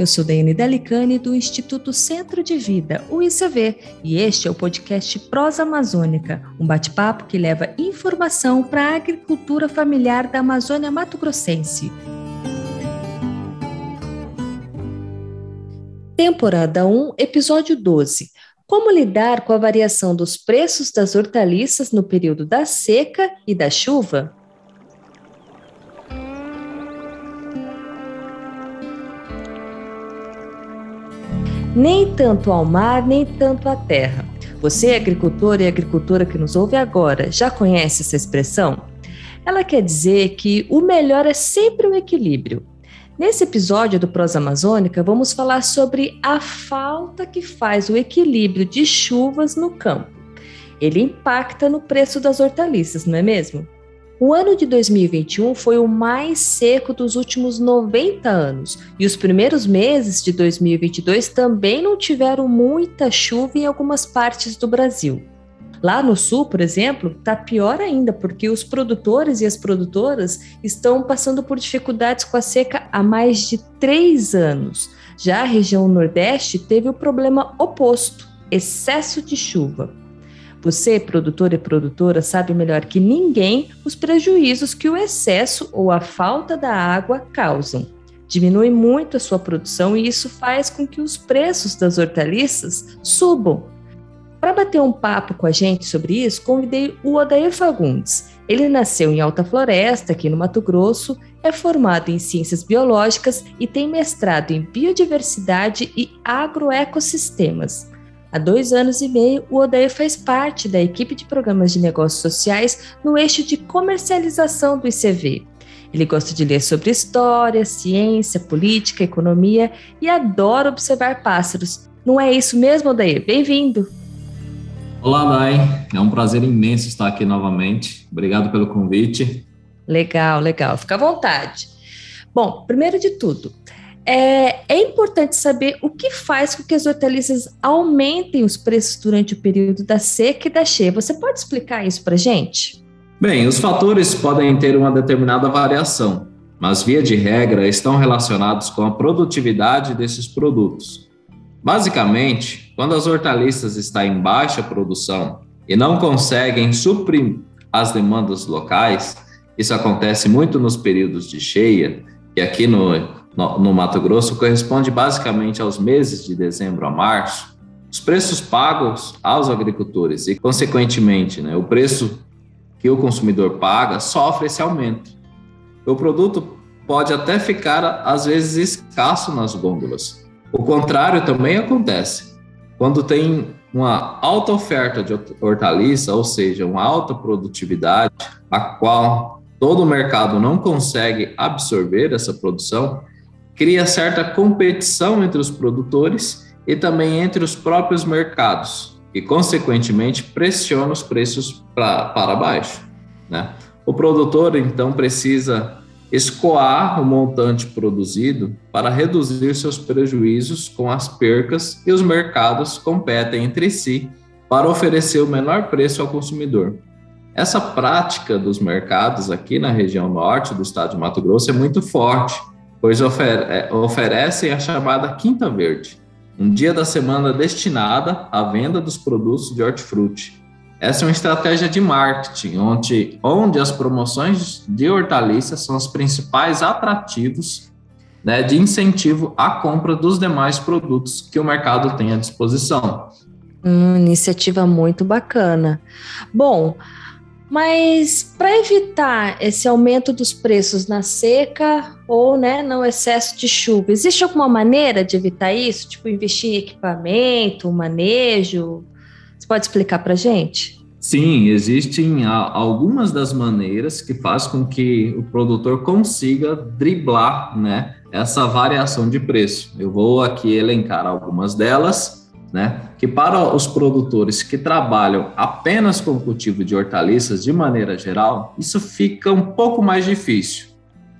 eu sou Daiane Delicani do Instituto Centro de Vida, o ICV, e este é o podcast Prosa Amazônica, um bate-papo que leva informação para a agricultura familiar da Amazônia Mato Grossense. Temporada 1, episódio 12. Como lidar com a variação dos preços das hortaliças no período da seca e da chuva? Nem tanto ao mar, nem tanto à terra. Você, agricultor e agricultora que nos ouve agora, já conhece essa expressão? Ela quer dizer que o melhor é sempre o equilíbrio. Nesse episódio do Prosa Amazônica, vamos falar sobre a falta que faz o equilíbrio de chuvas no campo. Ele impacta no preço das hortaliças, não é mesmo? O ano de 2021 foi o mais seco dos últimos 90 anos e os primeiros meses de 2022 também não tiveram muita chuva em algumas partes do Brasil. Lá no sul, por exemplo, está pior ainda, porque os produtores e as produtoras estão passando por dificuldades com a seca há mais de três anos. Já a região Nordeste teve o problema oposto: excesso de chuva. Você, produtor e produtora, sabe melhor que ninguém os prejuízos que o excesso ou a falta da água causam. Diminui muito a sua produção e isso faz com que os preços das hortaliças subam. Para bater um papo com a gente sobre isso, convidei o Odair Fagundes. Ele nasceu em Alta Floresta, aqui no Mato Grosso, é formado em Ciências Biológicas e tem mestrado em Biodiversidade e Agroecossistemas. Há dois anos e meio, o Odair faz parte da equipe de programas de negócios sociais no eixo de comercialização do ICV. Ele gosta de ler sobre história, ciência, política, economia e adora observar pássaros. Não é isso mesmo, Odair? Bem-vindo! Olá, Dai. É um prazer imenso estar aqui novamente. Obrigado pelo convite. Legal, legal. Fica à vontade. Bom, primeiro de tudo, é, é, importante saber o que faz com que as hortaliças aumentem os preços durante o período da seca e da cheia. Você pode explicar isso para gente? Bem, os fatores podem ter uma determinada variação, mas via de regra estão relacionados com a produtividade desses produtos. Basicamente, quando as hortaliças estão em baixa produção e não conseguem suprir as demandas locais, isso acontece muito nos períodos de cheia, e aqui no no, no Mato Grosso corresponde basicamente aos meses de dezembro a março, os preços pagos aos agricultores e, consequentemente, né, o preço que o consumidor paga sofre esse aumento. O produto pode até ficar, às vezes, escasso nas gôndolas. O contrário também acontece. Quando tem uma alta oferta de hortaliça, ou seja, uma alta produtividade, a qual todo o mercado não consegue absorver essa produção, cria certa competição entre os produtores e também entre os próprios mercados, e, consequentemente, pressiona os preços pra, para baixo. Né? O produtor, então, precisa escoar o montante produzido para reduzir seus prejuízos com as percas e os mercados competem entre si para oferecer o menor preço ao consumidor. Essa prática dos mercados aqui na região norte do estado de Mato Grosso é muito forte pois é, oferecem a chamada Quinta Verde, um dia da semana destinada à venda dos produtos de hortifruti. Essa é uma estratégia de marketing, onde, onde as promoções de hortaliças são os principais atrativos né, de incentivo à compra dos demais produtos que o mercado tem à disposição. Hum, iniciativa muito bacana. Bom, mas para evitar esse aumento dos preços na seca ou né, no excesso de chuva, existe alguma maneira de evitar isso? Tipo, investir em equipamento, manejo? Você pode explicar para gente? Sim, existem algumas das maneiras que faz com que o produtor consiga driblar né, essa variação de preço. Eu vou aqui elencar algumas delas né? Que para os produtores que trabalham apenas com o cultivo de hortaliças de maneira geral, isso fica um pouco mais difícil,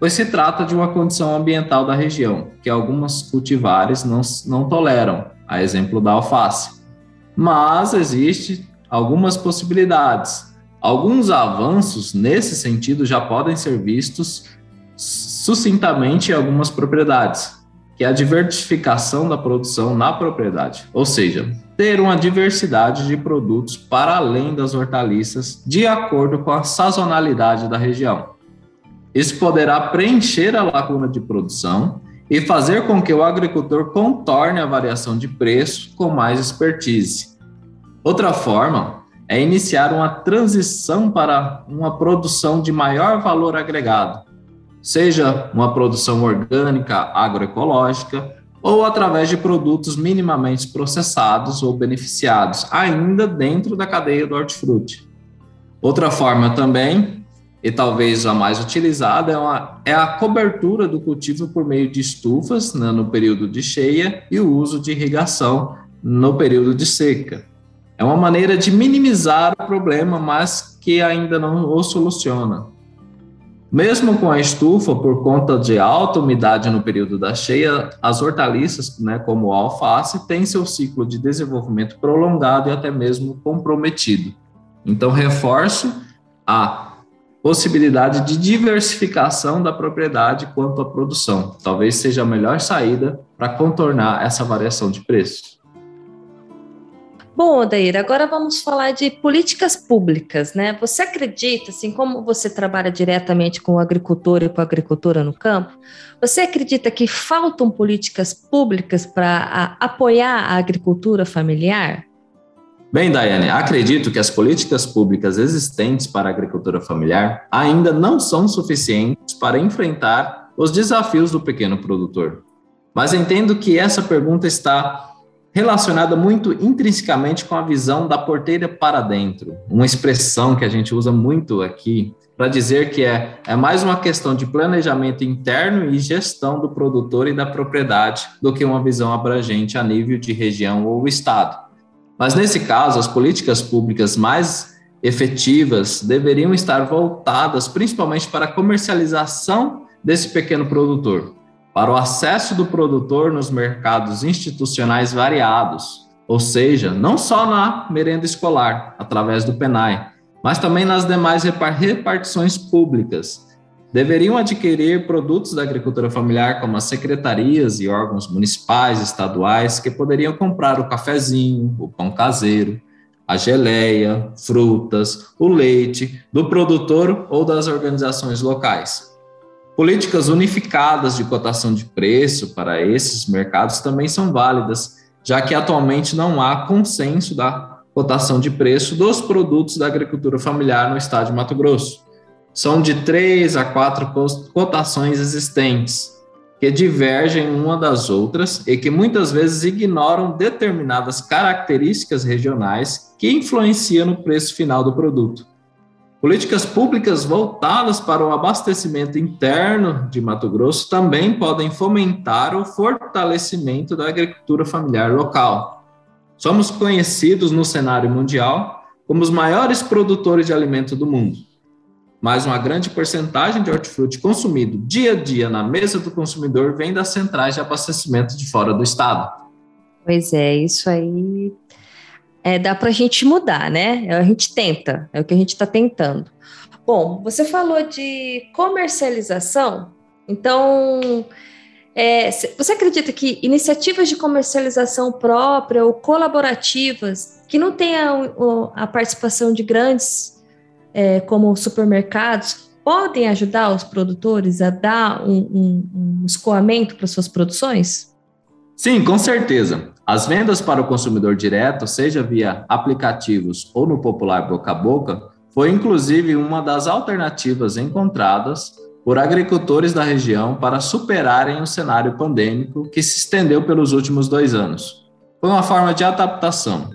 pois se trata de uma condição ambiental da região, que algumas cultivares não, não toleram, a exemplo da alface. Mas existe algumas possibilidades. Alguns avanços nesse sentido já podem ser vistos sucintamente em algumas propriedades que é a diversificação da produção na propriedade, ou seja, ter uma diversidade de produtos para além das hortaliças, de acordo com a sazonalidade da região. Isso poderá preencher a lacuna de produção e fazer com que o agricultor contorne a variação de preço com mais expertise. Outra forma é iniciar uma transição para uma produção de maior valor agregado, seja uma produção orgânica agroecológica ou através de produtos minimamente processados ou beneficiados, ainda dentro da cadeia do hortifruti. Outra forma também, e talvez a mais utilizada, é, uma, é a cobertura do cultivo por meio de estufas né, no período de cheia e o uso de irrigação no período de seca. É uma maneira de minimizar o problema, mas que ainda não o soluciona. Mesmo com a estufa, por conta de alta umidade no período da cheia, as hortaliças, né, como a alface, têm seu ciclo de desenvolvimento prolongado e até mesmo comprometido. Então, reforço a possibilidade de diversificação da propriedade quanto à produção. Talvez seja a melhor saída para contornar essa variação de preços. Bom, Odair, agora vamos falar de políticas públicas, né? Você acredita, assim como você trabalha diretamente com o agricultor e com a agricultora no campo, você acredita que faltam políticas públicas para apoiar a agricultura familiar? Bem, Daiane, acredito que as políticas públicas existentes para a agricultura familiar ainda não são suficientes para enfrentar os desafios do pequeno produtor. Mas entendo que essa pergunta está relacionada muito intrinsecamente com a visão da porteira para dentro, uma expressão que a gente usa muito aqui para dizer que é, é mais uma questão de planejamento interno e gestão do produtor e da propriedade do que uma visão abrangente a nível de região ou estado. Mas nesse caso, as políticas públicas mais efetivas deveriam estar voltadas principalmente para a comercialização desse pequeno produtor, para o acesso do produtor nos mercados institucionais variados, ou seja, não só na merenda escolar, através do PENAI, mas também nas demais repartições públicas. Deveriam adquirir produtos da agricultura familiar, como as secretarias e órgãos municipais, estaduais, que poderiam comprar o cafezinho, o pão caseiro, a geleia, frutas, o leite do produtor ou das organizações locais. Políticas unificadas de cotação de preço para esses mercados também são válidas, já que atualmente não há consenso da cotação de preço dos produtos da agricultura familiar no estado de Mato Grosso. São de três a quatro cotações existentes, que divergem uma das outras e que muitas vezes ignoram determinadas características regionais que influenciam no preço final do produto. Políticas públicas voltadas para o abastecimento interno de Mato Grosso também podem fomentar o fortalecimento da agricultura familiar local. Somos conhecidos no cenário mundial como os maiores produtores de alimento do mundo, mas uma grande porcentagem de hortifruti consumido dia a dia na mesa do consumidor vem das centrais de abastecimento de fora do estado. Pois é, isso aí é, dá para a gente mudar, né? A gente tenta, é o que a gente está tentando. Bom, você falou de comercialização, então é, você acredita que iniciativas de comercialização própria ou colaborativas que não tenham a participação de grandes é, como supermercados podem ajudar os produtores a dar um, um, um escoamento para suas produções? Sim, com certeza. As vendas para o consumidor direto, seja via aplicativos ou no popular boca a boca, foi inclusive uma das alternativas encontradas por agricultores da região para superarem o cenário pandêmico que se estendeu pelos últimos dois anos. Foi uma forma de adaptação.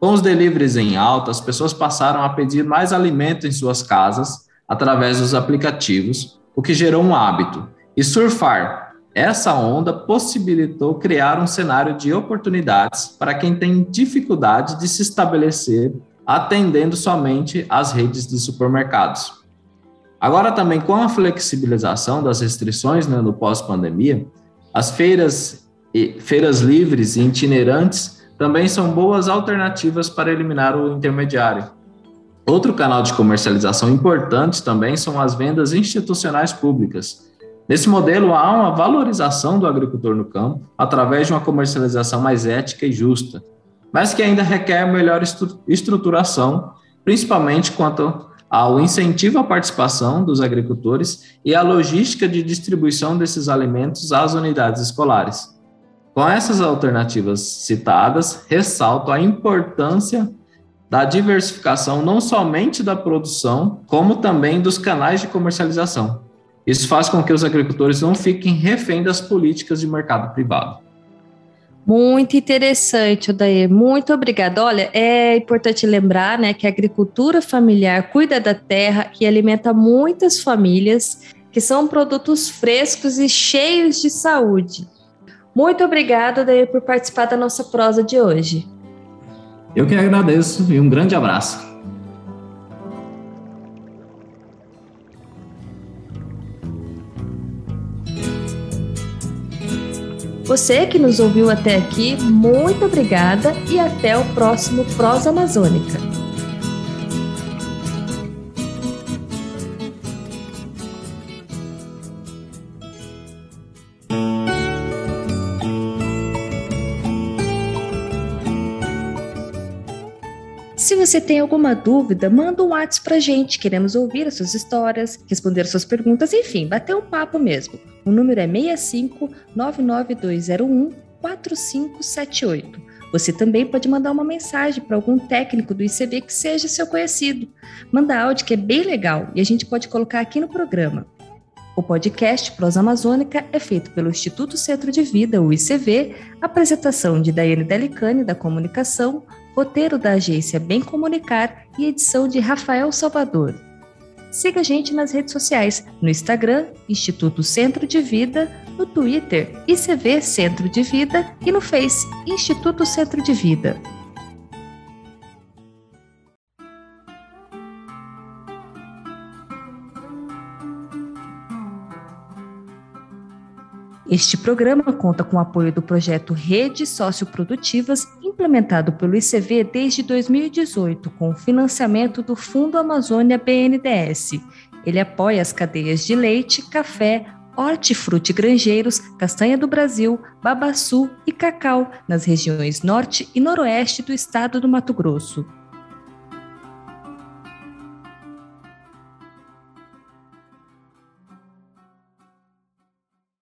Com os deliveries em alta, as pessoas passaram a pedir mais alimento em suas casas através dos aplicativos, o que gerou um hábito. E surfar essa onda possibilitou criar um cenário de oportunidades para quem tem dificuldade de se estabelecer atendendo somente as redes de supermercados. Agora, também com a flexibilização das restrições né, no pós-pandemia, as feiras, feiras livres e itinerantes também são boas alternativas para eliminar o intermediário. Outro canal de comercialização importante também são as vendas institucionais públicas, Nesse modelo, há uma valorização do agricultor no campo através de uma comercialização mais ética e justa, mas que ainda requer melhor estruturação, principalmente quanto ao incentivo à participação dos agricultores e à logística de distribuição desses alimentos às unidades escolares. Com essas alternativas citadas, ressalto a importância da diversificação não somente da produção, como também dos canais de comercialização. Isso faz com que os agricultores não fiquem refém das políticas de mercado privado. Muito interessante, Odair. Muito obrigada. Olha, é importante lembrar né, que a agricultura familiar cuida da terra e alimenta muitas famílias, que são produtos frescos e cheios de saúde. Muito obrigada, Odair, por participar da nossa prosa de hoje. Eu que agradeço e um grande abraço. Você que nos ouviu até aqui, muito obrigada e até o próximo Prosa Amazônica. Se você tem alguma dúvida, manda um WhatsApp pra gente. Queremos ouvir as suas histórias, responder as suas perguntas, enfim, bater um papo mesmo. O número é 65 99201 4578. Você também pode mandar uma mensagem para algum técnico do ICB que seja seu conhecido. Manda áudio que é bem legal e a gente pode colocar aqui no programa. O podcast Prosa Amazônica é feito pelo Instituto Centro de Vida, o ICV, apresentação de Daiane Delicani, da Comunicação, roteiro da agência Bem Comunicar e edição de Rafael Salvador. Siga a gente nas redes sociais, no Instagram, Instituto Centro de Vida, no Twitter, ICV Centro de Vida e no Face, Instituto Centro de Vida. Este programa conta com o apoio do projeto Redes Socioprodutivas, implementado pelo ICV desde 2018, com financiamento do Fundo Amazônia BNDES. Ele apoia as cadeias de leite, café, hortifruti granjeiros, castanha do Brasil, babaçu e cacau nas regiões norte e noroeste do estado do Mato Grosso.